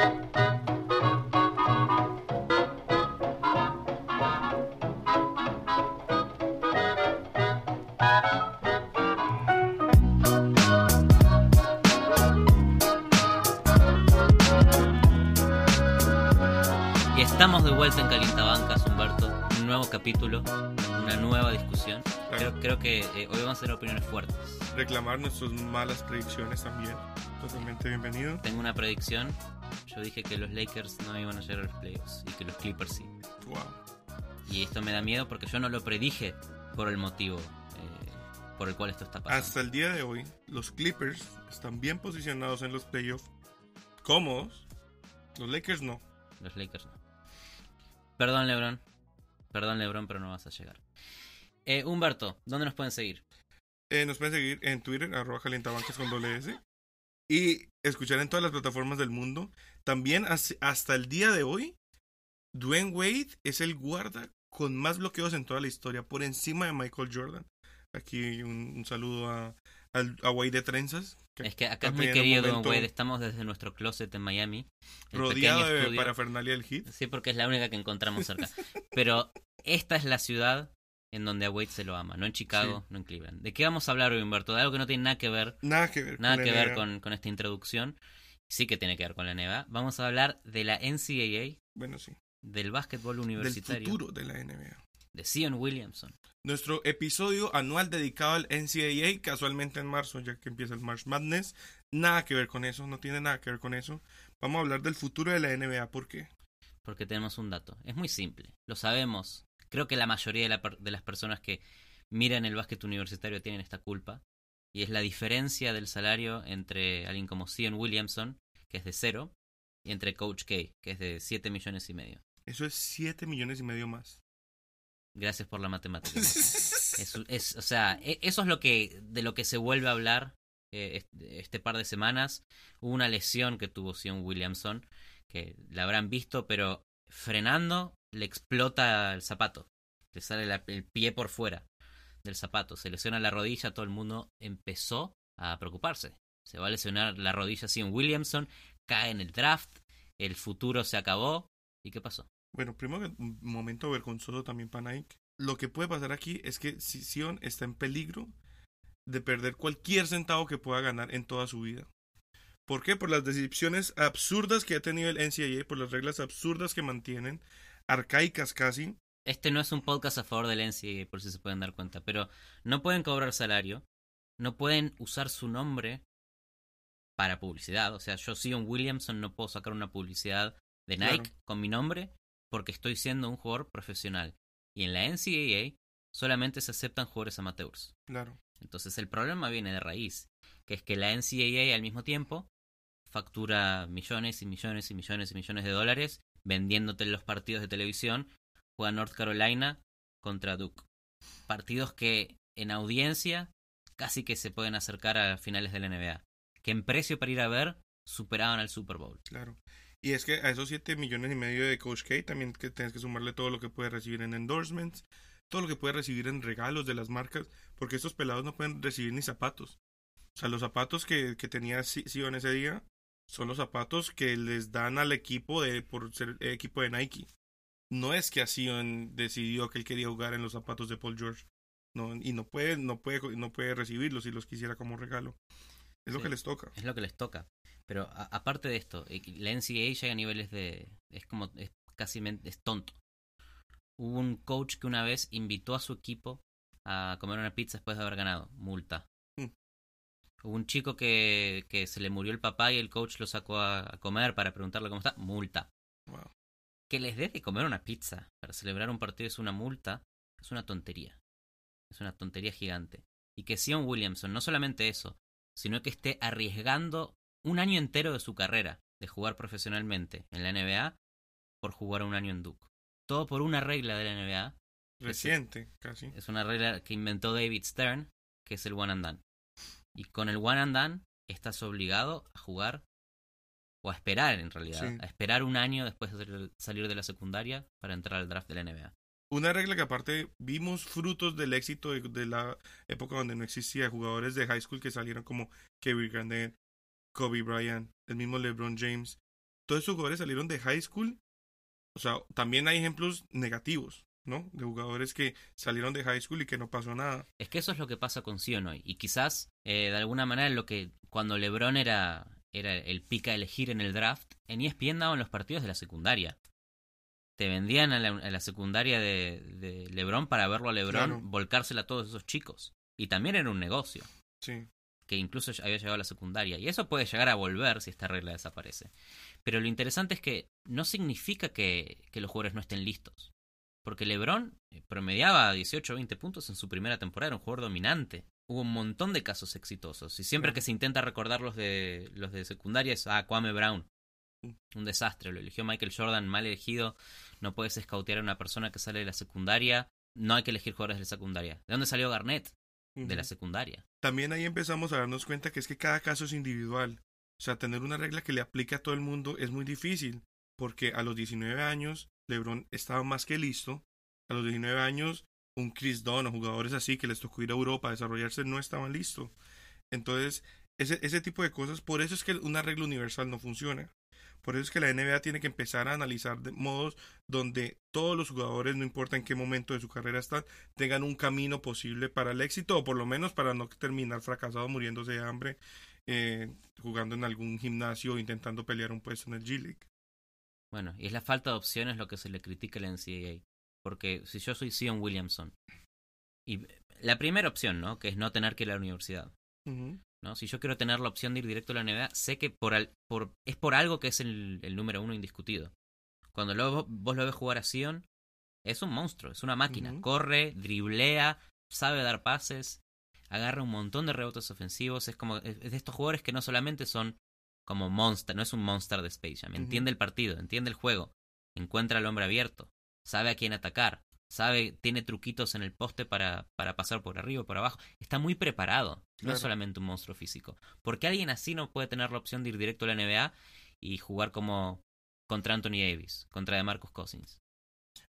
Y estamos de vuelta en Calientabancas, Humberto. Un nuevo capítulo, una nueva discusión. Creo, creo que eh, hoy vamos a tener opiniones fuertes. Reclamar nuestras malas predicciones también. Totalmente bienvenido. Tengo una predicción. Yo dije que los Lakers no iban a llegar a los playoffs y que los Clippers sí. Wow. Y esto me da miedo porque yo no lo predije por el motivo eh, por el cual esto está pasando. Hasta el día de hoy, los Clippers están bien posicionados en los playoffs, cómodos. Los Lakers no. Los Lakers no. Perdón, Lebron. Perdón, Lebron, pero no vas a llegar. Eh, Humberto, ¿dónde nos pueden seguir? Eh, nos pueden seguir en Twitter, arroba calientabancas con doble S. Y escuchar en todas las plataformas del mundo. También as- hasta el día de hoy, Dwayne Wade es el guarda con más bloqueos en toda la historia, por encima de Michael Jordan. Aquí un, un saludo a, a Wade de Trenzas. que Es que acá muy querido Don Wade. Estamos desde nuestro closet en Miami. Rodeado de parafernalia del hit. Sí, porque es la única que encontramos cerca. Pero esta es la ciudad en donde a Wade se lo ama, no en Chicago, Sí. no en Cleveland. ¿De qué vamos a hablar hoy, Humberto? De algo que no tiene nada que ver, Nada que ver nada con que ver con, con esta introducción. Sí que tiene que ver con la NBA. Vamos a hablar de la NCAA, Bueno, sí. del básquetbol Del universitario, futuro de la NBA. de Zion Williamson. Nuestro episodio anual dedicado al NCAA, casualmente en marzo, ya que empieza el March Madness. Nada que ver con eso, no tiene nada que ver con eso. Vamos a hablar del futuro de la NBA, ¿por qué? Porque tenemos un dato. Es muy simple. Lo sabemos. Creo que la mayoría de, la de las personas que miran el básquet universitario tienen esta culpa. Y es la diferencia del salario entre alguien como Zion Williamson, que es de cero, y entre Coach K, que es de 7 millones y medio. Eso es 7 millones y medio más. Gracias por la matemática. Es, es- o sea, e- eso es lo que de lo que se vuelve a hablar eh, este, este par de semanas. Hubo una lesión que tuvo Sion Williamson, que la habrán visto, pero frenando le explota el zapato. Le sale el pie por fuera del zapato. Se lesiona la rodilla, todo el mundo empezó a preocuparse. Se va a lesionar la rodilla Sion Williamson, cae en el draft, el futuro se acabó. ¿Y qué pasó? Bueno, primero un momento vergonzoso también para Nike. Lo que puede pasar aquí es que si- Sion está en peligro de perder cualquier centavo que pueda ganar en toda su vida. ¿Por qué? Por las decisiones absurdas que ha tenido el NCAA, por las reglas absurdas que mantienen, arcaicas casi. Este no es un podcast a favor del NCAA, por si se pueden dar cuenta, pero no pueden cobrar salario, no pueden usar su nombre para publicidad. O sea, yo, Sion Williamson, no puedo sacar una publicidad de Nike Claro. con mi nombre porque estoy siendo un jugador profesional. Y en la NCAA solamente se aceptan jugadores amateurs. Claro. Entonces el problema viene de raíz, que es que la NCAA al mismo tiempo factura millones y millones y millones y millones de dólares vendiéndote los partidos de televisión. Juega North Carolina contra Duke. Partidos que en audiencia casi que se pueden acercar a finales de la NBA. Que en precio para ir a ver superaban al Super Bowl. Claro. Y es que a esos 7 millones y medio de Coach K también que tienes que sumarle todo lo que puede recibir en endorsements, todo lo que puede recibir en regalos de las marcas, porque estos pelados no pueden recibir ni zapatos. O sea, los zapatos que, que tenía Si- Sion ese día son los zapatos que les dan al equipo de por ser equipo de Nike. No es que a Sion decidió que él quería jugar en los zapatos de Paul George. No, y no puede, no puede, no puede recibirlos si los quisiera como regalo. Es lo que les toca. Es lo que les toca. Pero a- aparte de esto, eh, la NCAA llega a niveles de... Es como... Es casi... Es tonto. Hubo un coach que una vez invitó a su equipo a comer una pizza después de haber ganado. Multa. Hubo un chico que, que se le murió el papá y el coach lo sacó a, a comer para preguntarle cómo está. Multa. Wow. Que les dé de comer una pizza para celebrar un partido es una multa. Es una tontería. Es una tontería gigante. Y que Sion Williamson, no solamente eso, sino que esté arriesgando un año entero de su carrera de jugar profesionalmente en la NBA por jugar un año en Duke. Todo por una regla de la NBA. Reciente, casi. Es una regla que inventó David Stern, que es el one and done. Y con el one and done estás obligado a jugar o a esperar en realidad, Sí. a esperar un año después de salir de la secundaria para entrar al draft de la NBA. Una regla que aparte vimos frutos del éxito de, de la época donde no existía jugadores de high school que salieron como Kevin Garnett, Kobe Bryant, el mismo LeBron James. todos esos jugadores salieron de high school. O sea, también hay ejemplos negativos, ¿no? De jugadores que salieron de high school y que no pasó nada. Es que eso es lo que pasa con Sion hoy. Y quizás, eh, de alguna manera, lo que cuando LeBron era, era el pica a elegir en el draft, en ESPN daban los partidos de la secundaria. Te vendían a la, secundaria de, de, LeBron para verlo a LeBron volcársela a todos esos chicos. Y también era un negocio. Sí. Que incluso había llegado a la secundaria. Y eso puede llegar a volver si esta regla desaparece. Pero lo interesante es que no significa que, que los jugadores no estén listos. Porque LeBron eh, promediaba 18 o 20 puntos en su primera temporada, era un jugador dominante. Hubo un montón de casos exitosos. Y siempre que se intenta recordar los de, los de secundaria es, ah, Kwame Brown. Un desastre, lo eligió Michael Jordan, mal elegido. No puedes escautear a una persona que sale de la secundaria. No hay que elegir jugadores de la secundaria. ¿De dónde salió Garnett? De la secundaria. También ahí empezamos a darnos cuenta que es que cada caso es individual. O sea, tener una regla que le aplique a todo el mundo es muy difícil. Porque a los 19 años LeBron estaba más que listo. A los 19 años, un Chris Dunn o jugadores así que les tocó ir a Europa a desarrollarse no estaban listos. Entonces, ese, tipo de cosas, por eso es que una regla universal no funciona. Por eso es que la NBA tiene que empezar a analizar modos donde todos los jugadores, no importa en qué momento de su carrera están, tengan un camino posible para el éxito o por lo menos para no terminar fracasado muriéndose de hambre eh, jugando en algún gimnasio o intentando pelear un puesto en el G League. Bueno, y es la falta de opciones lo que se le critica a la NCAA. Porque si yo soy Sion Williamson, y la primera opción, ¿no? Que es no tener que ir a la universidad. ¿no? Si yo quiero tener la opción de ir directo a la NBA, sé que por, por es por algo que es el, número uno indiscutido. Cuando lo, vos lo ves jugar a Sion, es un monstruo, es una máquina. Corre, driblea, sabe dar pases, agarra un montón de rebotes ofensivos. Es como es de estos jugadores que no solamente son como monster, no es un monster de Space Jam. Entiende el partido, entiende el juego, encuentra al hombre abierto, sabe a quién atacar, sabe, tiene truquitos en el poste para, para pasar por arriba o por abajo. Está muy preparado, no es solamente un monstruo físico. Porque alguien así no puede tener la opción de ir directo a la NBA y jugar como contra Anthony Davis, contra de Marcus Cousins.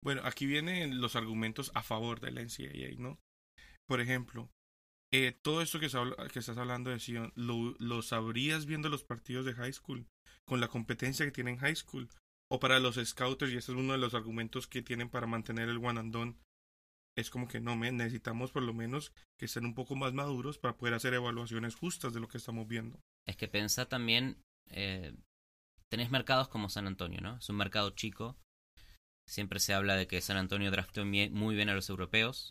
Bueno, aquí vienen los argumentos a favor de la NCAA, ¿no? Por ejemplo, eh, todo esto que, estás hablando de Sion, lo, sabrías viendo los partidos de high school, con la competencia que tienen high school, o para los scouters, y ese es uno de los argumentos que tienen para mantener el one and done, es como que no, me necesitamos por lo menos que estén un poco más maduros para poder hacer evaluaciones justas de lo que estamos viendo. Es que pensá también, eh, tenés mercados como San Antonio, ¿no? Es un mercado chico, Siempre se habla de que San Antonio draftó muy bien a los europeos,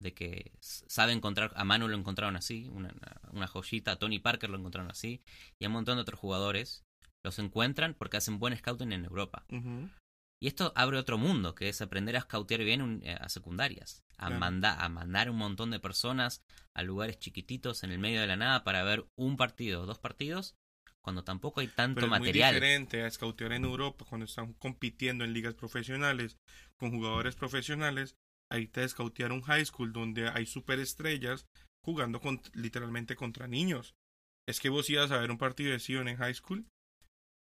de que sabe encontrar, a Manu lo encontraron así, una, una, joyita, a Tony Parker lo encontraron así, y a un montón de otros jugadores los encuentran porque hacen buen scouting en Europa. Y esto abre otro mundo, que es aprender a scoutear bien eh, a secundarias, a, a mandar un montón de personas a lugares chiquititos en el medio de la nada para ver un partido, dos partidos, cuando tampoco hay tanto material. Es muy diferente a scoutear en Europa cuando están compitiendo en ligas profesionales con jugadores profesionales. Ahí te scoutear un high school donde hay superestrellas jugando con, literalmente contra niños. Es que vos ibas a ver un partido de Sion en high school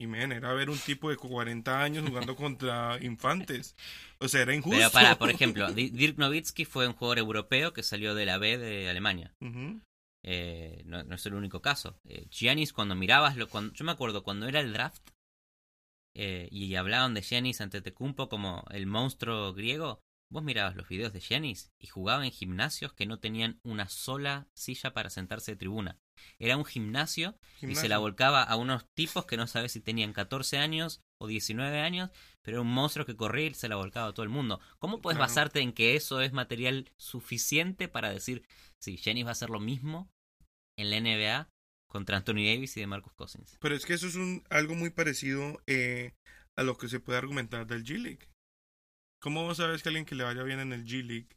y men, era ver un tipo de 40 años jugando contra infantes. O sea, era injusto. Pero para, por ejemplo, Dirk Nowitzki fue un jugador europeo que salió de la B de Alemania. Eh, no, es el único caso. Eh, Giannis, cuando mirabas, lo, cuando, yo me acuerdo cuando era el draft eh, y hablaban de Giannis ante Tecumpo como el monstruo griego, vos mirabas los videos de Giannis y jugaba en gimnasios que no tenían una sola silla para sentarse de tribuna. Era un gimnasio, y se la volcaba a unos tipos que no sabes si tenían 14 años o 19 años, pero era un monstruo que corría y se la volcaba a todo el mundo. ¿Cómo puedes basarte en que eso es material suficiente para decir, sí, Giannis va a hacer lo mismo en la NBA contra Anthony Davis y de Marcus Cousins? Pero es que eso es un, algo muy parecido eh, a lo que se puede argumentar del G-League. ¿Cómo sabes que alguien que le vaya bien en el G-League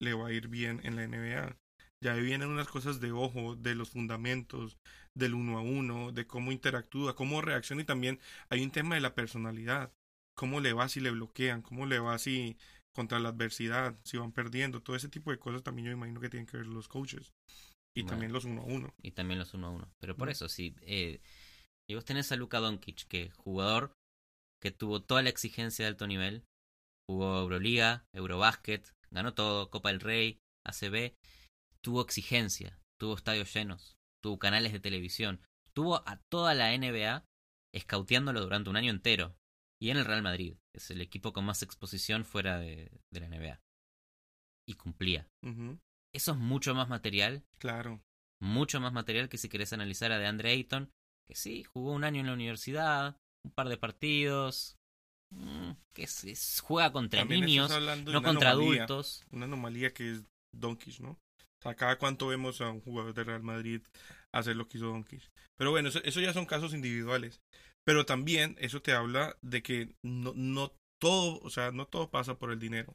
le va a ir bien en la NBA? Ya vienen unas cosas de ojo, de los fundamentos, del uno a uno, de cómo interactúa, cómo reacciona y también hay un tema de la personalidad. Cómo le va si le bloquean, cómo le va si contra la adversidad, si van perdiendo, todo ese tipo de cosas también yo imagino que tienen que ver los coaches. Y también los uno a uno. Y también los uno a uno. Pero por eso, sí. Eh, y vos tenés a Luka Doncic, que jugador que tuvo toda la exigencia de alto nivel, jugó Euroliga, Eurobasket, ganó todo, Copa del Rey, ACB, tuvo exigencia, tuvo estadios llenos, tuvo canales de televisión, tuvo a toda la NBA escauteándolo durante un año entero. Y en el Real Madrid, es el equipo con más exposición fuera de, de la NBA. Y cumplía. Eso es mucho más material, Claro. mucho más material que si querés analizar a DeAndre Ayton, que sí, jugó un año en la universidad, un par de partidos, mm, que es- es- juega contra También niños, no contra anomalía, adultos. Una anomalía que es Doncic, ¿no? O sea, cada cuánto vemos a un jugador de Real Madrid hacer lo que hizo Doncic. Pero bueno, eso, eso ya son casos individuales. Pero también eso te habla de que no, no todo, o sea, no todo pasa por el dinero.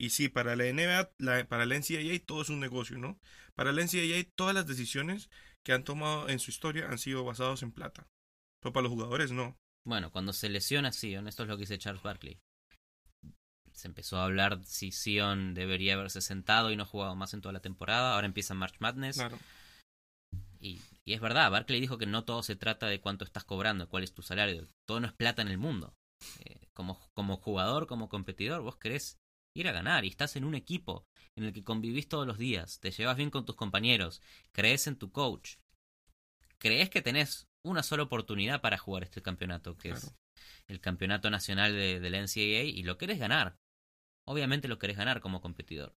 Y sí, para la NBA, la- para la NCAA todo es un negocio, ¿no? Para la NCAA todas las decisiones que han tomado en su historia han sido basadas en plata. Pero para los jugadores no. Bueno, cuando se lesiona Sion, esto es lo que dice Charles Barkley. Se empezó a hablar si Sion debería haberse sentado y no jugado más en toda la temporada. Ahora empieza March Madness. Claro. Y, y es verdad, Barkley dijo que no todo se trata de cuánto estás cobrando, cuál es tu salario. Todo no es plata en el mundo. Eh, como, como jugador, como competidor, vos querés ir a ganar y estás en un equipo en el que convivís todos los días, te llevas bien con tus compañeros, crees en tu coach, crees que tenés una sola oportunidad para jugar este campeonato, que es el campeonato nacional de, de la NCAA, y lo querés ganar. Obviamente lo querés ganar como competidor.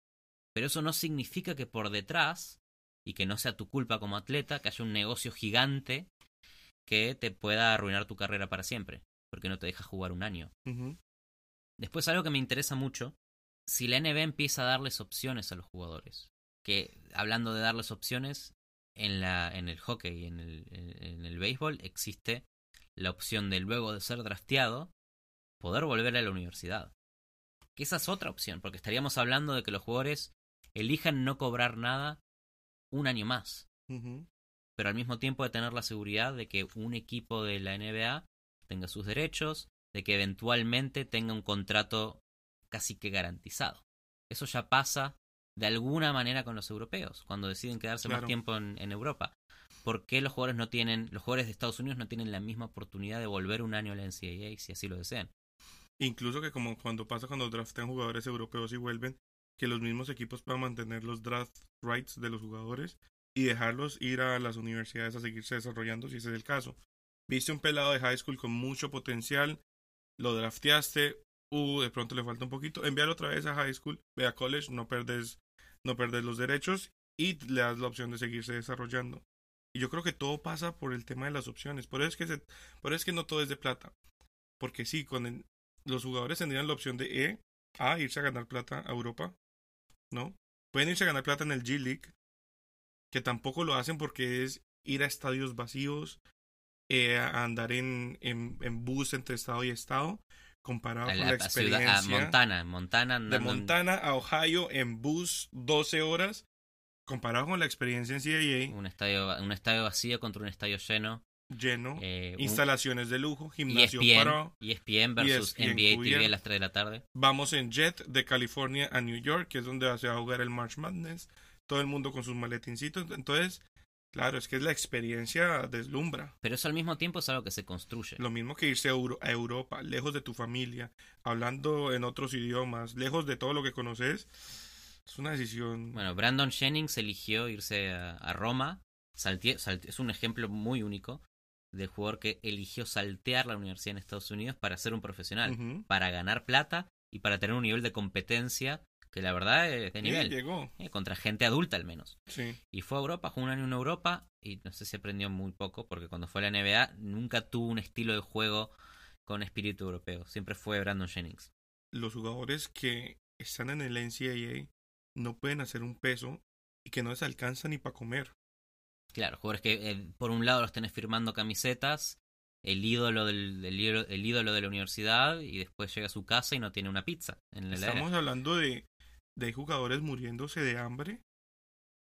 Pero eso no significa que por detrás, y que no sea tu culpa como atleta, que haya un negocio gigante que te pueda arruinar tu carrera para siempre, porque no te deja jugar un año. Después algo que me interesa mucho, si la NBA empieza a darles opciones a los jugadores, que hablando de darles opciones, en, la, en el hockey y en el, en, el béisbol existe la opción de luego de ser drafteado, poder volver a la universidad. Que esa es otra opción, porque estaríamos hablando de que los jugadores elijan no cobrar nada un año más, pero al mismo tiempo de tener la seguridad de que un equipo de la NBA tenga sus derechos, de que eventualmente tenga un contrato casi que garantizado. Eso ya pasa de alguna manera con los europeos, cuando deciden quedarse más tiempo en, en Europa. ¿Por qué los jugadores no tienen, los jugadores de Estados Unidos no tienen la misma oportunidad de volver un año a la NCAA si así lo desean? Incluso que como cuando pasa cuando draftean jugadores europeos y vuelven, que los mismos equipos puedan mantener los draft rights de los jugadores y dejarlos ir a las universidades a seguirse desarrollando si ese es el caso. Viste un pelado de high school con mucho potencial, lo drafteaste, uh, de pronto le falta un poquito, envíalo otra vez a high school, ve a college, no perdes, no perdes los derechos y le das la opción de seguirse desarrollando. Y yo creo que todo pasa por el tema de las opciones. Por eso es que, por eso es que no todo es de plata. Porque sí, con los jugadores tendrían la opción de E, A, irse a ganar plata a Europa, ¿no? Pueden irse a ganar plata en el G League, que tampoco lo hacen porque es ir a estadios vacíos, eh, a andar en, en, en bus entre estado y estado, comparado A, con la- la a ciudad- a experiencia Montana, Montana de andando Montana a Ohio en bus 12 horas, comparado con la experiencia en CAA, un estadio, un estadio vacío contra un estadio lleno. lleno, eh, un- instalaciones de lujo, gimnasio ESPN, pro. ESPN versus ESPN NBA TV a las 3 de la tarde. Vamos en jet de California a New York, que es donde se va a jugar el March Madness. Todo el mundo con sus maletincitos. Entonces, claro, es que la experiencia deslumbra. Pero eso al mismo tiempo es algo que se construye. Lo mismo que irse a, Euro- a Europa, lejos de tu familia, hablando en otros idiomas, lejos de todo lo que conoces. Es una decisión. Bueno, Brandon Jennings eligió irse a, a Roma. Salte- es un ejemplo muy único de jugador que eligió saltear la universidad en Estados Unidos para ser un profesional, para ganar plata y para tener un nivel de competencia que la verdad es de Sí, nivel, llegó. eh, contra gente adulta al menos. Sí. Y fue a Europa, jugó un año en Europa y no sé si aprendió muy poco porque cuando fue a la NBA nunca tuvo un estilo de juego con espíritu europeo. Siempre fue Brandon Jennings. Los jugadores que están en el NCAA no pueden hacer un peso y que no les alcanza ni para comer. Claro, jugadores que eh, por un lado los tenés firmando camisetas, el ídolo del, el ídolo de la universidad y después llega a su casa y no tiene una pizza en la heladera. Estamos hablando de, de jugadores muriéndose de hambre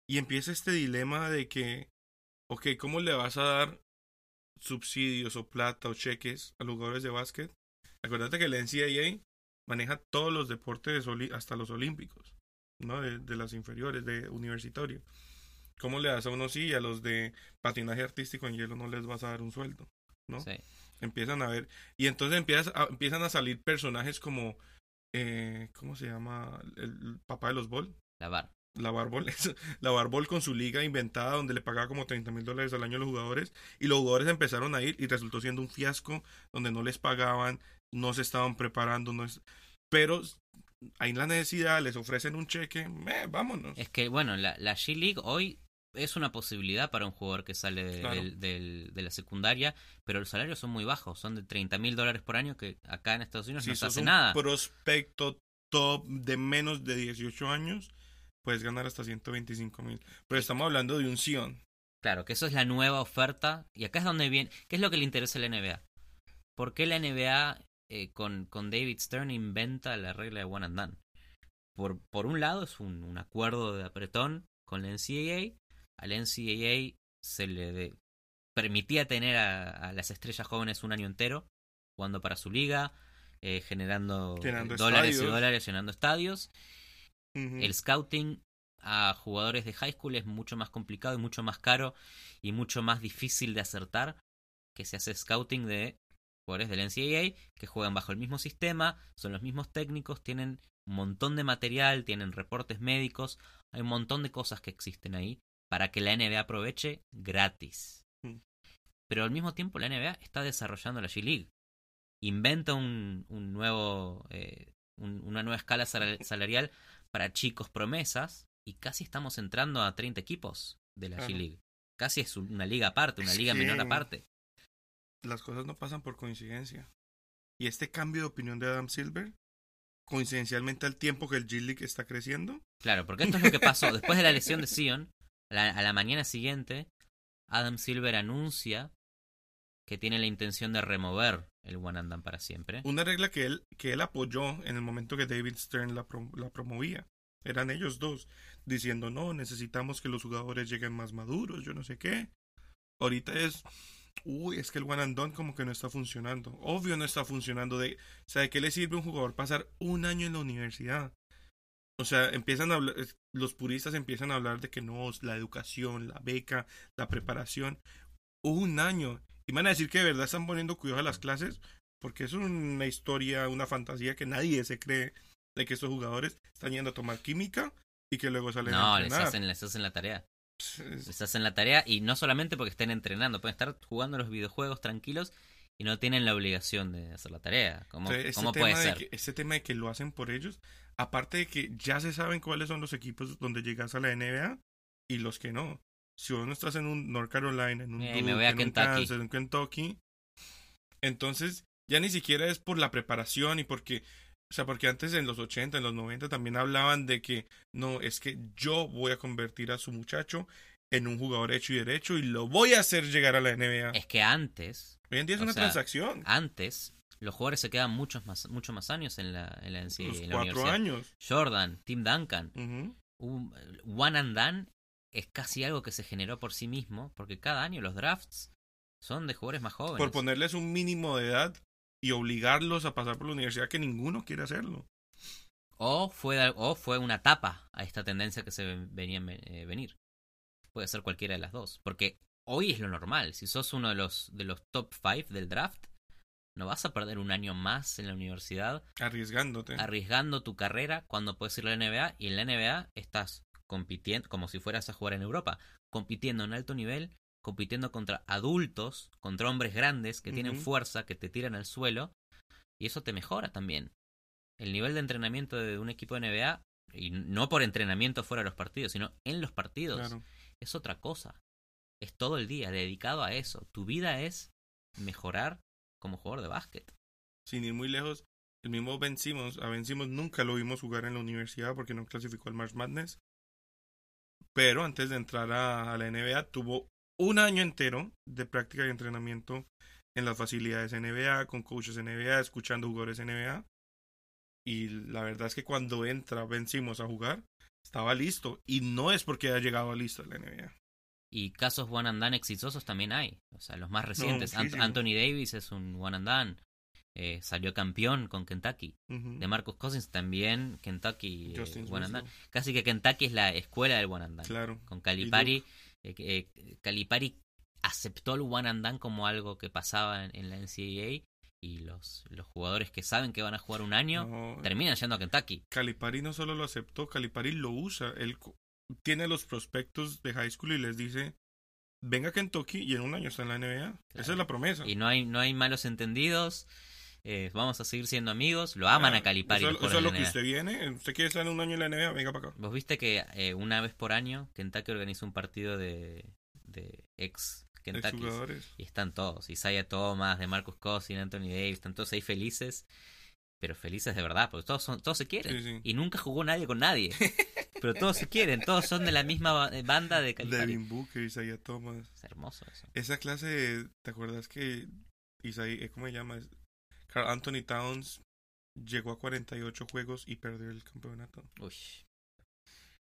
y empieza este dilema de que, ok, ¿cómo le vas a dar subsidios o plata o cheques a los jugadores de básquet? Acuérdate que el NCAA maneja todos los deportes hasta los olímpicos, ¿no? De, de las inferiores, de universitario. ¿Cómo le das a unos sí y a los de patinaje artístico en hielo no les vas a dar un sueldo? ¿no? Sí. empiezan a ver y entonces empiezas a- empiezan a salir personajes como eh, cómo se llama el, papá de los Ball La bar. la Barbol, la Barbol con su liga inventada donde le pagaba como 30 mil dólares al año a los jugadores y los jugadores empezaron a ir y resultó siendo un fiasco donde no les pagaban, no se estaban preparando, no es... pero hay la necesidad, les ofrecen un cheque, eh, vámonos. Es que, bueno, la, la G-League hoy es una posibilidad para un jugador que sale de, de la secundaria, pero los salarios son muy bajos, son de 30 mil dólares por año que acá en Estados Unidos no se hace un nada. prospecto top de menos de 18 años, puedes ganar hasta 125 mil. Pero estamos hablando de un Sion. Claro, que eso es la nueva oferta. Y acá es donde viene. ¿Qué es lo que le interesa a la NBA? ¿Por qué la NBA eh, con, con David Stern inventa la regla de one and done? Por, por un lado es un, un acuerdo de apretón con la NCAA. Al NCAA se le permitía tener a, las estrellas jóvenes un año entero jugando para su liga, eh, generando dólares y dólares, llenando estadios. El scouting a jugadores de high school es mucho más complicado y mucho más caro y mucho más difícil de acertar que se hace scouting de jugadores del NCAA que juegan bajo el mismo sistema, son los mismos técnicos, tienen un montón de material, tienen reportes médicos, hay un montón de cosas que existen ahí para que la NBA aproveche gratis. Mm. Pero al mismo tiempo la NBA está desarrollando la G-League. Inventa un, un nuevo, eh, una nueva escala salarial para chicos promesas y casi estamos entrando a 30 equipos de la G-League. Casi es una liga aparte, una liga menor aparte. Las cosas no pasan por coincidencia. Y este cambio de opinión de Adam Silver, coincidencialmente al tiempo que el G-League está creciendo. Claro, porque esto es lo que pasó. Después de la lesión de Sion, a la mañana siguiente, Adam Silver anuncia que tiene la intención de remover el One and Done para siempre. Una regla que él, que él apoyó en el momento que David Stern la, la promovía. Eran ellos dos diciendo, no, necesitamos que los jugadores lleguen más maduros, yo no sé qué. Ahorita es, uy, es que el one and done como que no está funcionando. Obvio no está funcionando. De, o ¿de qué le sirve a un jugador pasar un año en la universidad? O sea, empiezan a hablar, los puristas empiezan a hablar de que no, la educación, la beca, la preparación. Un año. Y van a decir que de verdad están poniendo cuidado a las clases, porque es una historia, una fantasía que nadie se cree de que estos jugadores están yendo a tomar química y que luego salen a entrenar. No, les hacen, les hacen la tarea. Les hacen la tarea y no solamente porque estén entrenando, pueden estar jugando los videojuegos tranquilos y no tienen la obligación de hacer la tarea. ¿Cómo, ¿cómo puede ser? ese tema de que lo hacen por ellos, aparte de que ya se saben cuáles son los equipos donde llegas a la NBA y los que no. Si vos no estás en un North Carolina, en un, eh, en Kentucky, entonces ya ni siquiera es por la preparación y porque o sea, porque antes en los 80, en los 90 también hablaban de que no, es que yo voy a convertir a su muchacho en un jugador hecho y derecho y lo voy a hacer llegar a la NBA. Es que antes. Hoy en día es una transacción. Antes, los jugadores se quedan muchos más, muchos más años en la, en la cuatro años. Jordan, Tim Duncan. un, one and done es casi algo que se generó por sí mismo, porque cada año los drafts son de jugadores más jóvenes. Por ponerles un mínimo de edad y obligarlos a pasar por la universidad que ninguno quiere hacerlo. O fue, o fue una tapa a esta tendencia que se venía a eh, venir. Puede ser cualquiera de las dos. Porque hoy es lo normal. Si sos uno de los, de los top 5 del draft, no vas a perder un año más en la universidad. Arriesgándote. Arriesgando tu carrera cuando puedes ir a la NBA. Y en la NBA estás compitiendo como si fueras a jugar en Europa. Compitiendo en alto nivel compitiendo contra adultos, contra hombres grandes que tienen fuerza, que te tiran al suelo, y eso te mejora también. El nivel de entrenamiento de un equipo de NBA, y no por entrenamiento fuera de los partidos, sino en los partidos, es otra cosa. Es todo el día dedicado a eso. Tu vida es mejorar como jugador de básquet. Sin ir muy lejos, el mismo vencimos a vencimos nunca lo vimos jugar en la universidad porque no clasificó al March Madness. Pero antes de entrar a la NBA tuvo un año entero de práctica y entrenamiento en las facilidades NBA, con coaches NBA, escuchando jugadores NBA. Y la verdad es que cuando entra, vencimos a jugar, estaba listo. Y no es porque haya llegado listo a la NBA. Y casos one and done exitosos también hay. O sea, los más recientes. Anthony Davis es un one and done. Eh, salió campeón con Kentucky. De Marcus Cousins también Kentucky eh, one and done. Casi que Kentucky es la escuela del one and done. Claro. Con Calipari eh, eh, Calipari aceptó el one and done como algo que pasaba en, la NCAA y los, los jugadores que saben que van a jugar un año terminan yendo a Kentucky. Calipari no solo lo aceptó, Calipari lo usa. Él, tiene los prospectos de high school y les dice, venga a Kentucky y en un año está en la NBA. Esa es la promesa. Y no hay, no hay malos entendidos. eh, vamos a seguir siendo amigos. Lo aman a Calipari. Eso, es lo que usted viene. Usted quiere estar en un año en la NBA, venga para acá. ¿Vos viste que eh, una vez por año Kentucky organiza un partido de, de ex Kentucky? Y están todos. Isaiah Thomas, de Marcus Cousins, Anthony Davis. Están todos ahí felices. Pero felices de verdad, porque todos, son, todos se quieren. Sí, sí. Y nunca jugó nadie con nadie. pero todos se quieren. Todos son de la misma eh, banda de Calipari. Devin Booker, Isaiah Thomas. Es hermoso eso. Esa clase, ¿te acuerdas que Isaiah, ¿cómo se llama? Carl Anthony Towns llegó a 48 juegos y perdió el campeonato Uy.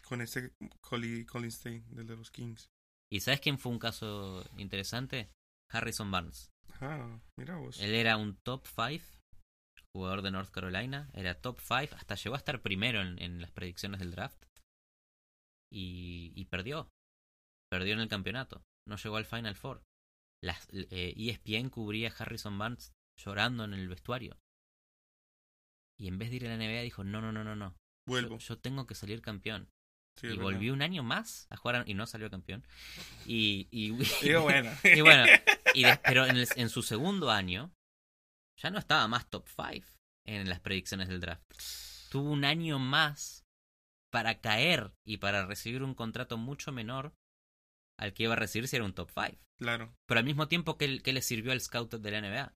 con ese Colin, Colin State, del de los Kings. ¿Y sabes quién fue un caso interesante? Harrison Barnes. Ah, mira vos. Él era un top 5 jugador de North Carolina. Era top 5. Hasta llegó a estar primero en, en las predicciones del draft. Y, y perdió. Perdió en el campeonato. No llegó al Final Four. Las, eh, ESPN cubría a Harrison Barnes llorando en el vestuario. Y en vez de ir a la NBA dijo, no, no, no, no, no. Vuelvo. yo tengo que salir campeón. Sí, y volvió un año más a jugar a- y no salió campeón. Y, y, bueno. y bueno, y de- pero en, el- en su segundo año ya no estaba más top 5 en las predicciones del draft. Tuvo un año más para caer y para recibir un contrato mucho menor al que iba a recibir si era un top 5. claro. Pero al mismo tiempo que, que le sirvió al scout de la NBA.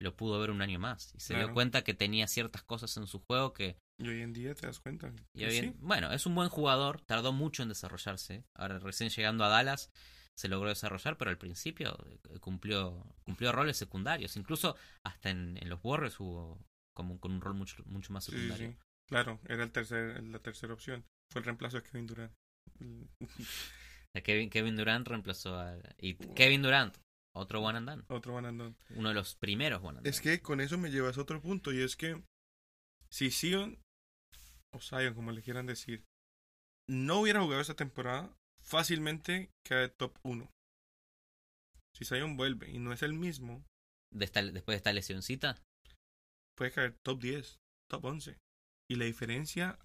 Lo pudo ver un año más y se dio cuenta que tenía ciertas cosas en su juego que Y hoy en día te das cuenta. y que hoy en- sí. Bueno, es un buen jugador, tardó mucho en desarrollarse. Ahora recién llegando a Dallas se logró desarrollar, pero al principio eh, cumplió cumplió roles secundarios. Incluso hasta en, en los Warriors hubo como con un rol mucho, mucho más Sí, sí, secundario. sí. Claro, era el tercer, la tercera opción. Fue el reemplazo de Kevin Durant. Kevin, Kevin Durant reemplazó a... Y Kevin Durant, otro one and done. Otro one and done. Uno de los primeros one and done. Es que con eso me llevas a otro punto y es que si Sion o Zion, como le quieran decir, no hubiera jugado esta temporada, fácilmente de top 1. Si Zion vuelve y no es el mismo, De esta- después de esta lesioncita, puede caer top 10, top 11. Y la diferencia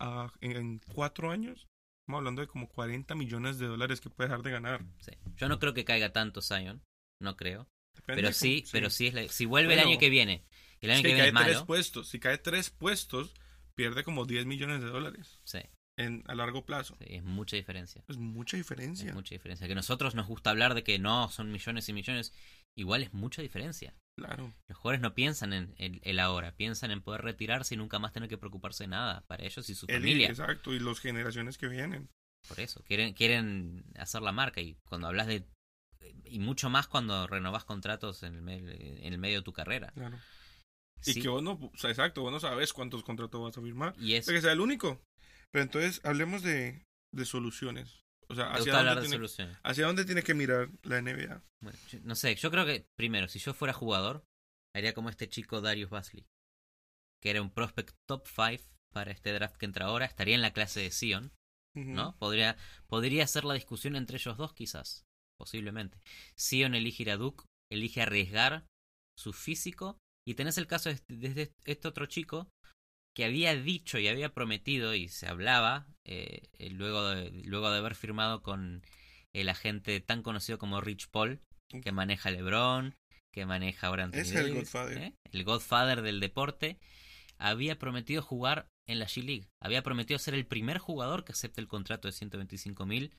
en, en cuatro años, estamos hablando de como 40 millones de dólares que puede dejar de ganar. sí. Yo no creo que caiga tanto Zion, no creo. Depende Pero sí, pero sí es la- si vuelve el año que viene, el año Es que viene cae es tres malo, puestos. Si cae tres puestos, pierde como 10 millones de dólares sí, en, a largo plazo. sí, es mucha diferencia. Es mucha diferencia. Es mucha diferencia. Que nosotros nos gusta hablar de que no, son millones y millones. Igual es mucha diferencia. Claro. Los jugadores no piensan en el, el ahora, piensan en poder retirarse y nunca más tener que preocuparse de nada para ellos y su El- familia. exacto, y las generaciones que vienen. Por eso, quieren, quieren hacer la marca y cuando hablas de... Y mucho más cuando renovás contratos en el, me- en el medio de tu carrera. Claro. Y Sí, que vos no, o sea, exacto, vos no sabes cuántos contratos vas a firmar. y es... Que sea el único. Pero entonces hablemos de, de soluciones. O sea, hacia dónde, hablar de tiene, soluciones. hacia dónde tiene que mirar la NBA. Bueno, yo- no sé, yo creo que primero, si yo fuera jugador, haría como este chico Darius Basley, que era un prospect top 5 para este draft que entra ahora, estaría en la clase de Sion. ¿no? Podría, podría ser la discusión entre ellos dos, quizás, posiblemente. Sion elige ir a Duke, elige arriesgar su físico, y tenés el caso de este, de este otro chico que había dicho y había prometido y se hablaba eh, eh, luego, de, luego de haber firmado con el agente tan conocido como Rich Paul, que maneja LeBron, que maneja ahora Anthony Es el Godfather. ¿eh? el Godfather del deporte, había prometido jugar en la G-League. Había prometido ser el primer jugador que acepte el contrato de 125 mil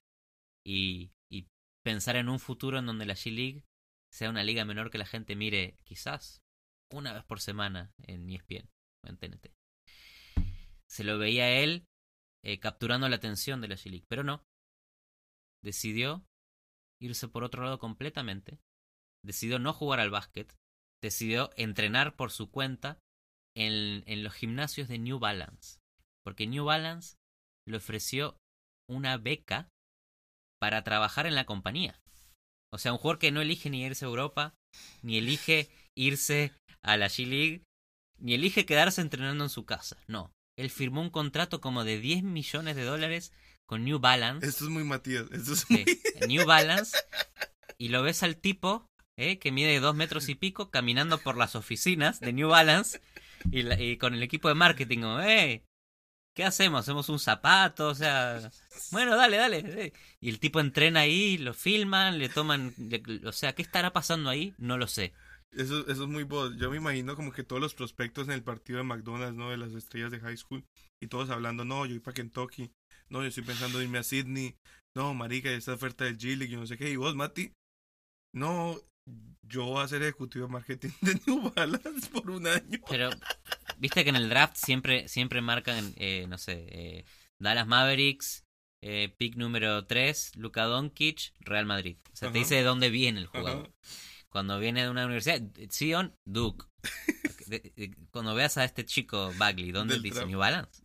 y, y pensar en un futuro en donde la G-League sea una liga menor que la gente mire quizás una vez por semana en ESPN en TNT. Se lo veía él eh, capturando la atención de la G-League, pero no. Decidió irse por otro lado completamente. Decidió no jugar al básquet. Decidió entrenar por su cuenta en, en los gimnasios de New Balance. Porque New Balance le ofreció una beca para trabajar en la compañía. O sea, un jugador que no elige ni irse a Europa, ni elige irse a la G-League, ni elige quedarse entrenando en su casa. No. Él firmó un contrato como de 10 millones de dólares con New Balance. Esto es muy Matías. Esto es Sí. New Balance. Y lo ves al tipo, ¿eh? que mide dos metros y pico, caminando por las oficinas de New Balance y, la- y con el equipo de marketing, como, "Eh, ¿qué hacemos? ¿Hacemos un zapato? O sea, bueno, dale, dale. Y el tipo entrena ahí, lo filman, le toman, o sea, ¿qué estará pasando ahí? No lo sé. Eso, eso es muy bod. Yo me imagino como que todos los prospectos en el partido de McDonald's, ¿no? De las estrellas de high school. Y todos hablando, no, yo voy para Kentucky. No, yo estoy pensando en irme a Sydney. No, marica, esta oferta del G League, yo no sé qué. ¿Y vos, Mati? No, yo voy a ser ejecutivo de marketing de New Balance por un año. Pero, viste que en el draft siempre, siempre marcan, eh, no sé, eh, Dallas Mavericks, eh, pick número 3, Luka Doncic, Real Madrid. O sea, te dice de dónde viene el jugador. Cuando viene de una universidad, Sion, Duke. Cuando veas a este chico Bagley, ¿dónde dice New Balance?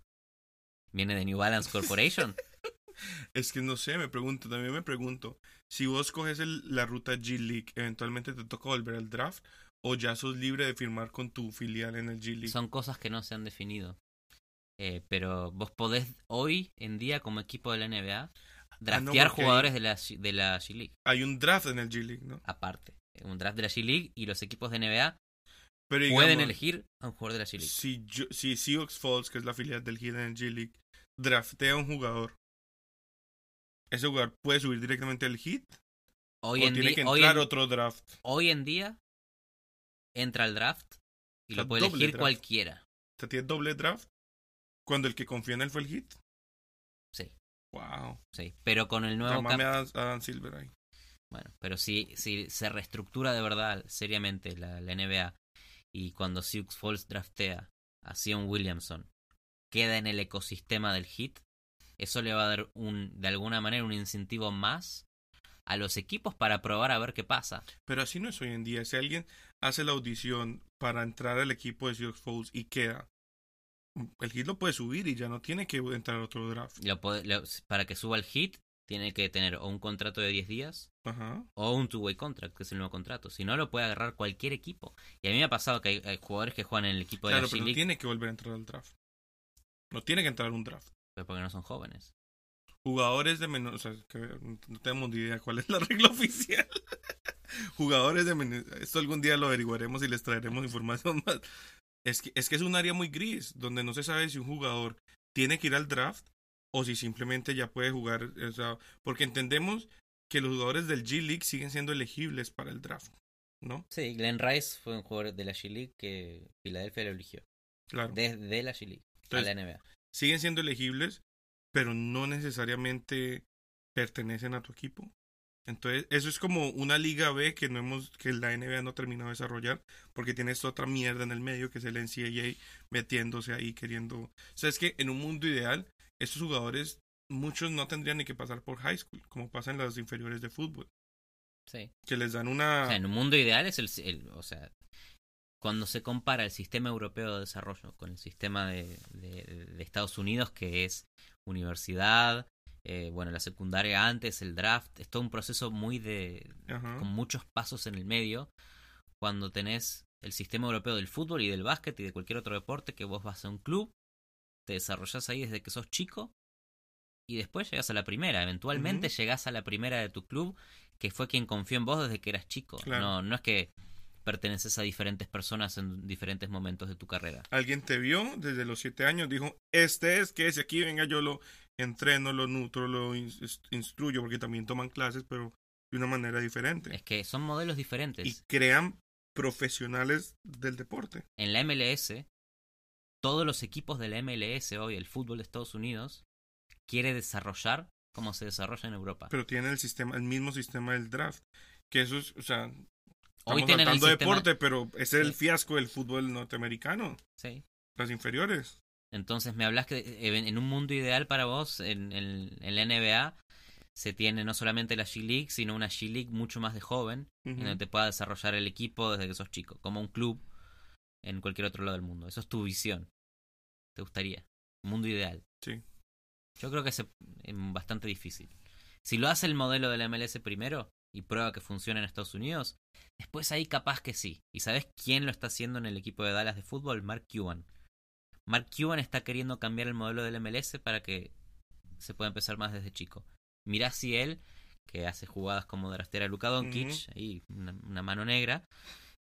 ¿Viene de New Balance Corporation? es que no sé, me pregunto, también me pregunto, si vos coges la ruta G League, eventualmente te toca volver al draft o ya sos libre de firmar con tu filial en el G League. Son cosas que no se han definido. Eh, pero vos podés hoy en día como equipo de la NBA ah, draftear jugadores de la, de la G League. Hay un draft en el G League, ¿no? Aparte un draft de la G-League y los equipos de NBA pueden elegir a un jugador de la G-League. Si, si Seahawks Falls, que es la filial del Heat en el G-League, draftea a un jugador, ¿ese jugador puede subir directamente al Heat? Hoy ¿O en tiene que entrar otro draft? Hoy en día entra al draft y lo puede elegir cualquiera. O sea, tiene doble draft cuando el que confía en él fue el Heat. Sí. Wow. Sí, pero con el nuevo... Llámame a Adam Silver ahí. Bueno, pero si, si se reestructura de verdad, seriamente, la, NBA, y cuando Sioux Falls draftea a Sion Williamson, queda en el ecosistema del hit, eso le va a dar un, de alguna manera un incentivo más a los equipos para probar a ver qué pasa. Pero así no es hoy en día. Si alguien hace la audición para entrar al equipo de Sioux Falls y queda, el hit lo puede subir y ya no tiene que entrar a otro draft. para que suba el hit, tiene que tener o un contrato de 10 días o un two-way contract, que es el nuevo contrato. Si no, lo puede agarrar cualquier equipo. Y a mí me ha pasado que hay, jugadores que juegan en el equipo de la pero no tiene que volver a entrar al draft. No tiene que entrar a un draft. Pero porque no son jóvenes. Jugadores de menor... O sea, que no tenemos ni idea cuál es la regla oficial. jugadores de menor... Esto algún día lo averiguaremos y les traeremos información más. Es que, es que es un área muy gris, donde no se sabe si un jugador tiene que ir al draft o si simplemente ya puede jugar, o sea, porque entendemos que los jugadores del G League siguen siendo elegibles para el draft, ¿no? Sí, Glenn Rice fue un jugador de la G League que Filadelfia lo eligió. Claro. Desde la G League a la NBA. Siguen siendo elegibles, pero no necesariamente pertenecen a tu equipo. Entonces, eso es como una liga B que no hemos, que la NBA no ha terminado de desarrollar, porque tiene esta otra mierda en el medio que es el NCAA metiéndose ahí queriendo. O sea, es que en un mundo ideal, estos jugadores, muchos no tendrían ni que pasar por high school, como pasa en las inferiores de fútbol. Sí. Que les dan una... O sea, en un mundo ideal es el, o sea, cuando se compara el sistema europeo de desarrollo con el sistema de, de, Estados Unidos, que es universidad, eh, bueno, la secundaria antes, el draft, es todo un proceso muy de... con muchos pasos en el medio, cuando tenés el sistema europeo del fútbol y del básquet y de cualquier otro deporte que vos vas a un club te desarrollas ahí desde que sos chico y después llegas a la primera. Eventualmente llegas a la primera de tu club, que fue quien confió en vos desde que eras chico. No, no es que perteneces a diferentes personas en diferentes momentos de tu carrera. Alguien te vio desde los siete años, dijo, este es, que ese aquí, venga, yo lo entreno, lo nutro, lo instruyo, porque también toman clases, pero de una manera diferente. Es que son modelos diferentes. Y crean profesionales del deporte. En la MLS todos los equipos de la MLS hoy, el fútbol de Estados Unidos, quiere desarrollar como se desarrolla en Europa. Pero tiene el sistema, el mismo sistema del draft. Que eso es, o sea, hoy tienen el deporte, pero ese es el fiasco del fútbol norteamericano. Sí. Las inferiores. Entonces me hablas que eh, en un mundo ideal para vos, en, la NBA, se tiene no solamente la G-League, sino una G-League mucho más de joven, en donde te pueda desarrollar el equipo desde que sos chico, como un club en cualquier otro lado del mundo. Eso es tu visión te gustaría? Mundo ideal. Sí. Yo creo que es bastante difícil. Si lo hace el modelo de la MLS primero y prueba que funciona en Estados Unidos, después ahí capaz que sí. ¿Y sabes quién lo está haciendo en el equipo de Dallas de fútbol? Mark Cuban. Mark Cuban está queriendo cambiar el modelo del MLS para que se pueda empezar más desde chico. Mirá si él, que hace jugadas como de rastera Luka Doncic, ahí una, mano negra,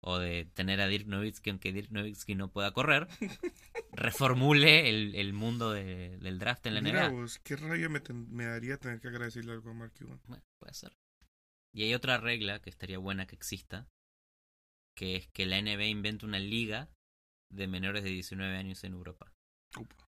o de tener a Dirk Nowitzki aunque Dirk Nowitzki no pueda correr, reformule el, el mundo de- del draft en la Mira NBA. vos, qué rabia me, ten- me daría tener que agradecerle algo a Mark Cuban. Bueno, puede ser. Y hay otra regla que estaría buena que exista, que es que la NBA invente una liga de menores de 19 años en Europa. Upa,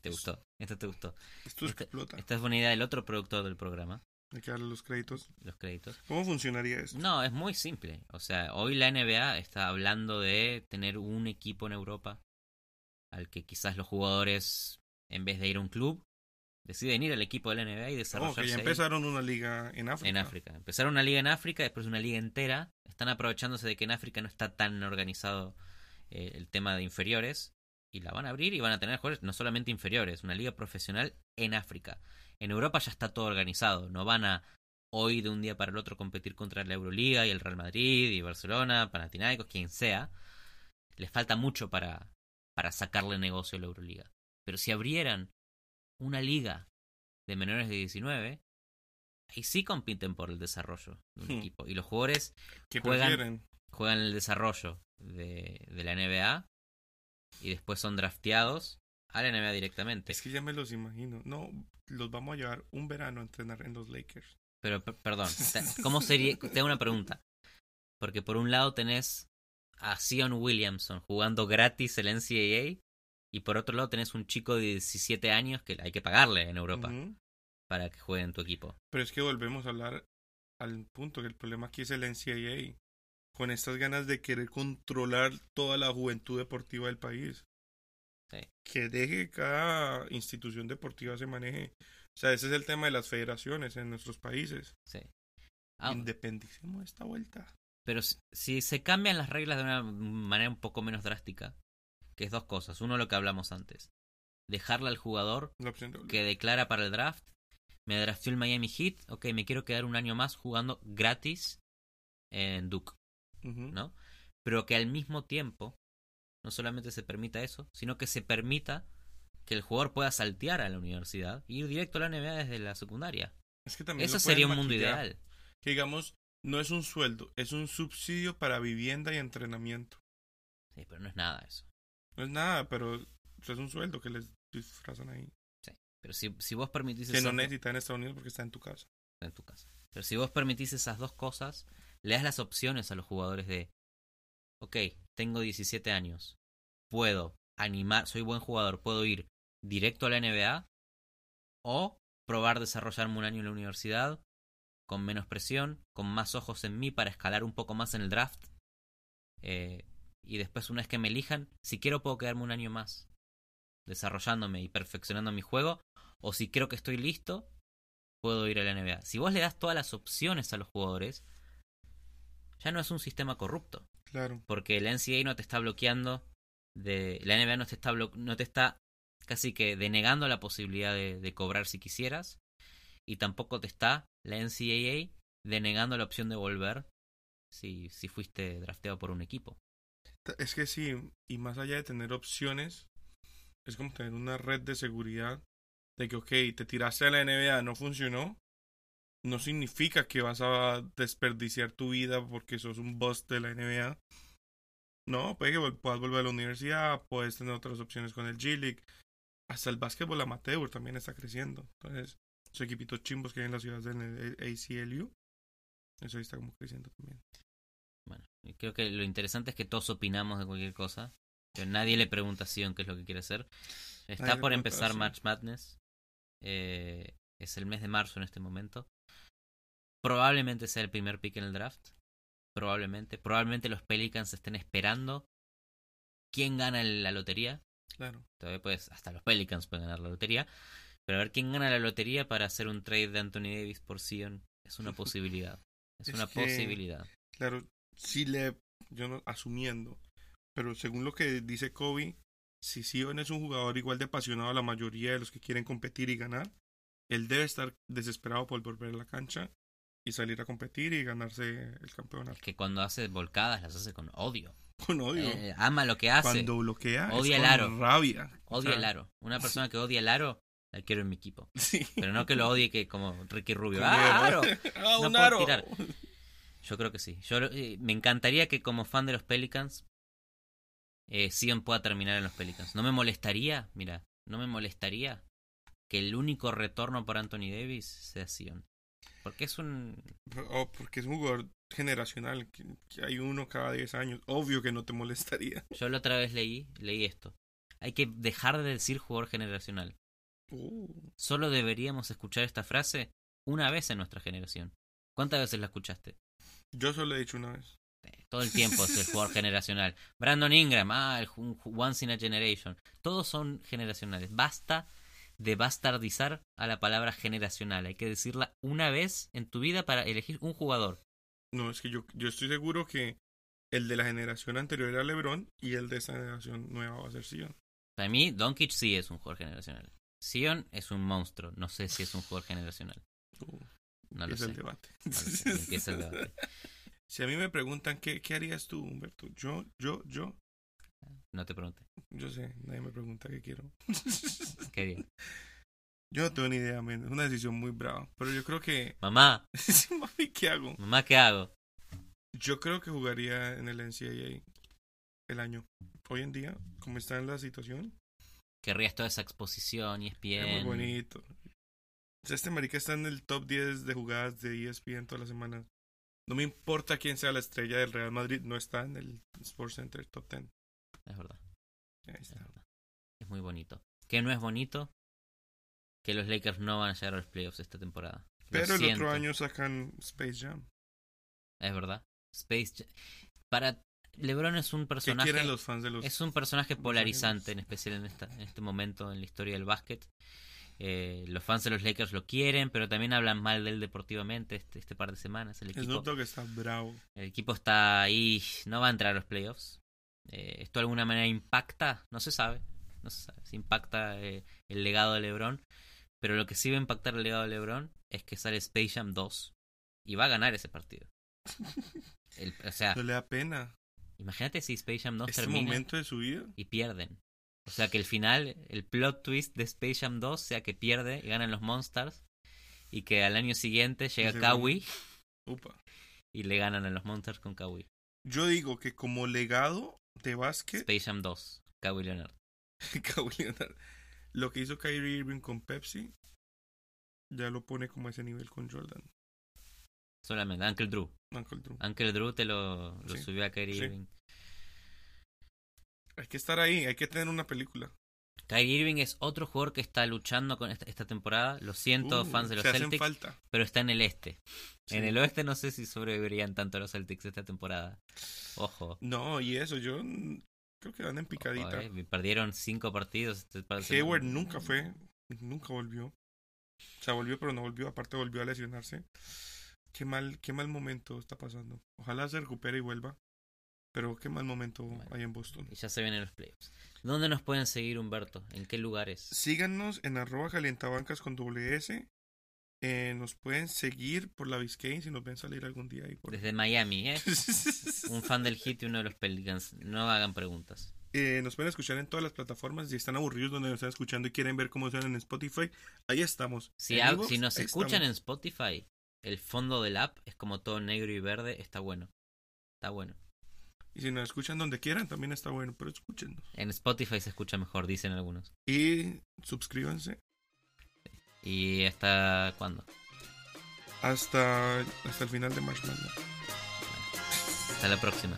¿Te gustó? Esto te gustó. Esto Este- explota. Esta es buena idea del otro productor del programa, Hay que darle los créditos. los créditos. ¿Cómo funcionaría esto? No, es muy simple. O sea, hoy la NBA está hablando de tener un equipo en Europa al que quizás los jugadores, en vez de ir a un club, deciden ir al equipo de la NBA y Oh, desarrollarse que ya ahí. empezaron una liga en África. en África. Empezaron una liga en África, después una liga entera. Están aprovechándose de que en África no está tan organizado eh, el tema de inferiores. Y la van a abrir y van a tener jugadores no solamente inferiores, una liga profesional en África. En Europa ya está todo organizado. No van a hoy de un día para el otro competir contra la Euroliga y el Real Madrid y Barcelona, Panathinaikos, quien sea. Les falta mucho para, para sacarle negocio a la Euroliga. Pero si abrieran una liga de menores de 19, ahí sí compiten por el desarrollo de un Hmm. equipo. Y los jugadores ¿Qué juegan- prefieren? juegan el desarrollo de, de la NBA y después son drafteados a la NBA directamente. Es que ya me los imagino. No, los vamos a llevar un verano a entrenar en los Lakers. Pero, per- perdón, ¿cómo sería? Te hago una pregunta. Porque por un lado tenés a Sion Williamson jugando gratis el NCAA y por otro lado tenés un chico de 17 años que hay que pagarle en Europa para que juegue en tu equipo. Pero es que volvemos a hablar al punto que el problema aquí es el NCAA. Con estas ganas de querer controlar toda la juventud deportiva del país. Sí. Que deje que cada institución deportiva se maneje. O sea, ese es el tema de las federaciones en nuestros países. Sí. Ah, Independicemos esta vuelta. Pero si, se cambian las reglas de una manera un poco menos drástica, que es dos cosas. Uno, lo que hablamos antes. Dejarle al jugador que declara para el draft. Me drafteó el Miami Heat. Ok, me quiero quedar un año más jugando gratis en Duke. ¿no? Pero que al mismo tiempo no solamente se permita eso, sino que se permita que el jugador pueda saltear a la universidad y ir directo a la NBA desde la secundaria. Es que también Eso sería un mundo ideal. Que digamos, no es un sueldo, es un subsidio para vivienda y entrenamiento. Sí, pero no es nada eso. No es nada, pero es un sueldo que les disfrazan ahí. Pero si, si vos permitís Que no necesitan en Estados Unidos porque está en tu casa. en tu casa. Pero si vos permitís esas dos cosas, le das las opciones a los jugadores de, ok, tengo 17 años, puedo animar, soy buen jugador, puedo ir directo a la NBA o probar desarrollarme un año en la universidad con menos presión, con más ojos en mí para escalar un poco más en el draft. eh, y después una vez que me elijan, si quiero puedo quedarme un año más desarrollándome y perfeccionando mi juego, o si creo que estoy listo, puedo ir a la NBA. Si vos le das todas las opciones a los jugadores, ya no es un sistema corrupto, Claro. porque la NCAA no te está bloqueando, de la NBA no te está no te está casi que denegando la posibilidad de, de cobrar si quisieras, y tampoco te está la NCAA denegando la opción de volver si, si fuiste drafteado por un equipo. Es que sí, y más allá de tener opciones, es como tener una red de seguridad de que, ok, te tiraste a la NBA, no funcionó. No significa que vas a desperdiciar tu vida porque sos un boss de la NBA. No, puede que puedas volver a la universidad, puedes tener otras opciones con el G-League. Hasta el básquetbol amateur también está creciendo. Entonces, esos equipitos chimbos que hay en las ciudades del ACLU, eso ahí está como creciendo también. Bueno, creo que lo interesante es que todos opinamos de cualquier cosa. Pero nadie le pregunta a Sion qué es lo que quiere hacer. Está Nadie por empezar. March Madness. Eh, es el mes de marzo en este momento. Probablemente sea el primer pick en el draft. Probablemente. Probablemente los Pelicans estén esperando quién gana la lotería. Claro. Todavía pues hasta los Pelicans pueden ganar la lotería. Pero a ver quién gana la lotería para hacer un trade de Anthony Davis por Sion es una posibilidad. Es, Es una que- posibilidad. Claro, si le, yo no, asumiendo, pero según lo que dice Kobe, si Sion es un jugador igual de apasionado a la mayoría de los que quieren competir y ganar, él debe estar desesperado por volver a la cancha y salir a competir y ganarse el campeonato. Es que cuando hace volcadas las hace con odio. Con odio. Eh, ama lo que hace. Cuando bloquea, es Odia el con aro. rabia. O Odia sea, el aro. Una persona que odia el aro, la quiero en mi equipo. Sí. Pero no que lo odie que como Ricky Rubio. ¡Ah, aro! Ah, No un puedo aro. tirar. Yo creo que sí. Yo eh, me encantaría que como fan de los Pelicans eh, Sion pueda terminar en los Pelicans. No me molestaría, mira, no me molestaría que el único retorno para Anthony Davis sea Sion. Porque es un... Oh, porque es un jugador generacional, que, que hay uno cada 10 años. Obvio que no te molestaría. Yo la otra vez leí, leí esto. Hay que dejar de decir jugador generacional. Uh, Solo deberíamos escuchar esta frase una vez en nuestra generación. ¿Cuántas veces la escuchaste? yo solo he dicho una vez. Eh, Todo el tiempo es el jugador generacional. Brandon Ingram, ah, el Once in a Generation. Todos son generacionales. Basta de bastardizar a la palabra generacional. Hay que decirla una vez en tu vida para elegir un jugador. No, es que yo, yo estoy seguro que el de la generación anterior era LeBron y el de esta generación nueva va a ser Sion. Para mí, Doncic sí es un jugador generacional. Sion es un monstruo. No sé si es un jugador generacional. Uh, No lo sé. el debate. No lo sé. Empieza el debate. Si a mí me preguntan qué, qué harías tú, Humberto, yo, yo, yo, No te pregunté. yo sé, nadie me pregunta qué quiero. ¿Qué haría? Yo no tengo ni idea, men, es una decisión muy brava, pero yo creo que, Mamá, mami, ¿qué hago? mamá, ¿qué hago? Yo creo que jugaría en el NCAA el año. Hoy en día, como está en la situación, Querrías toda esa exposición y es es muy bonito. O sea, este marica está en el top 10 de jugadas de E ESPN todas las semanas. No me importa quién sea la estrella del Real Madrid, no está en el Sports Center top 10. Es verdad. Ahí Es está. verdad. Es muy bonito. ¿Qué no es bonito? Que los Lakers no van a llegar a los playoffs esta temporada. Pero el otro año sacan Space Jam. Es verdad. Space Jam- Para LeBron es un ¿Qué personaje. quieren los fans de los Es un personaje polarizante, en especial en, esta, en este momento en la historia del básquet. Eh, los fans de los Lakers lo quieren, pero también hablan mal de él deportivamente este, este par de semanas. El equipo, Dogg está bravo. el equipo está ahí, no va a entrar a los playoffs. Eh, ¿Esto de alguna manera impacta? No se sabe. No se sabe si impacta eh, el legado de LeBron. Pero lo que sí va a impactar el legado de LeBron es que sale Space Jam 2 y va a ganar ese partido. El- o sea, No le da pena. Imagínate si Space Jam 2 Este termina momento de su vida. y pierden. O sea que el final, el plot twist de Space Jam 2 sea que pierde y ganan los Monsters y que al año siguiente llega Upa. y le ganan a los Monsters con Kawhi. Yo digo que como legado de básquet, Space Jam 2, Kawhi Leonard. Kawhi Leonard, lo que hizo Kyrie Irving con Pepsi, ya lo pone como a ese nivel con Jordan. Solamente, Uncle Drew. Uncle Drew. Uncle Drew te lo, lo Sí, subió a Kyrie sí. Irving. Hay que estar ahí, hay que tener una película. Kyrie Irving es otro jugador que está luchando con esta, esta temporada. Lo siento, Uh, fans de los Celtics, falta. pero está en el este. En el oeste no sé si sobrevivirían tanto los Celtics esta temporada. Ojo. No, y eso, yo creo que van en picadita. Ojo, eh, Perdieron cinco partidos. este Hayward nunca fue, nunca volvió. O sea, volvió, pero no volvió. Aparte, volvió a lesionarse. Qué mal, qué mal momento está pasando. Ojalá se recupere y vuelva. Pero qué mal momento Bueno. hay en Boston. Y ya se vienen los playoffs. ¿Dónde nos pueden seguir, Humberto? ¿En qué lugares? Síganos en arroba calientabancas con doble S. Eh, nos pueden seguir por la Biscayne si nos ven salir algún día ahí por Desde Miami, ¿eh? Un fan del hit y uno de los Pelicans. No hagan preguntas. Eh, nos pueden escuchar en todas las plataformas. Si están aburridos donde nos están escuchando y quieren ver cómo suenan en Spotify, ahí estamos. Si, si nos escuchan en. Spotify, el fondo del app es como todo negro y verde. Está bueno. Está bueno. Y si nos escuchan donde quieran, también está bueno, pero escúchenos. En Spotify se escucha mejor, dicen algunos. Y suscríbanse ¿Y hasta cuándo? hasta, hasta el final de Marshmallow. Hasta la próxima.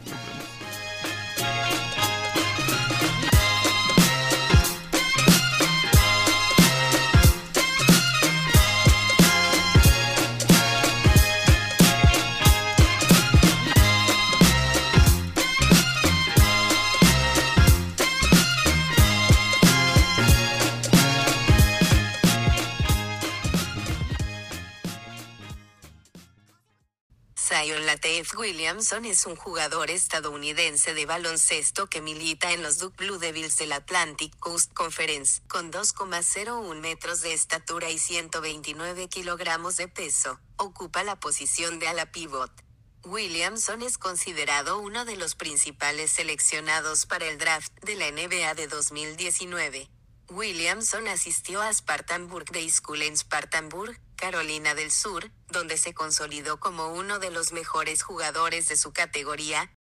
Lateef Williamson es un jugador estadounidense de baloncesto que milita en los Duke Blue Devils del Atlantic Coast Conference, con 2,01 metros de estatura y 129 kilogramos de peso. Ocupa la posición de ala pivot. Williamson es considerado uno de los principales seleccionados para el draft de la NBA de 2019. Williamson asistió a Spartanburg Day School en Spartanburg, Carolina del Sur, donde se consolidó como uno de los mejores jugadores de su categoría,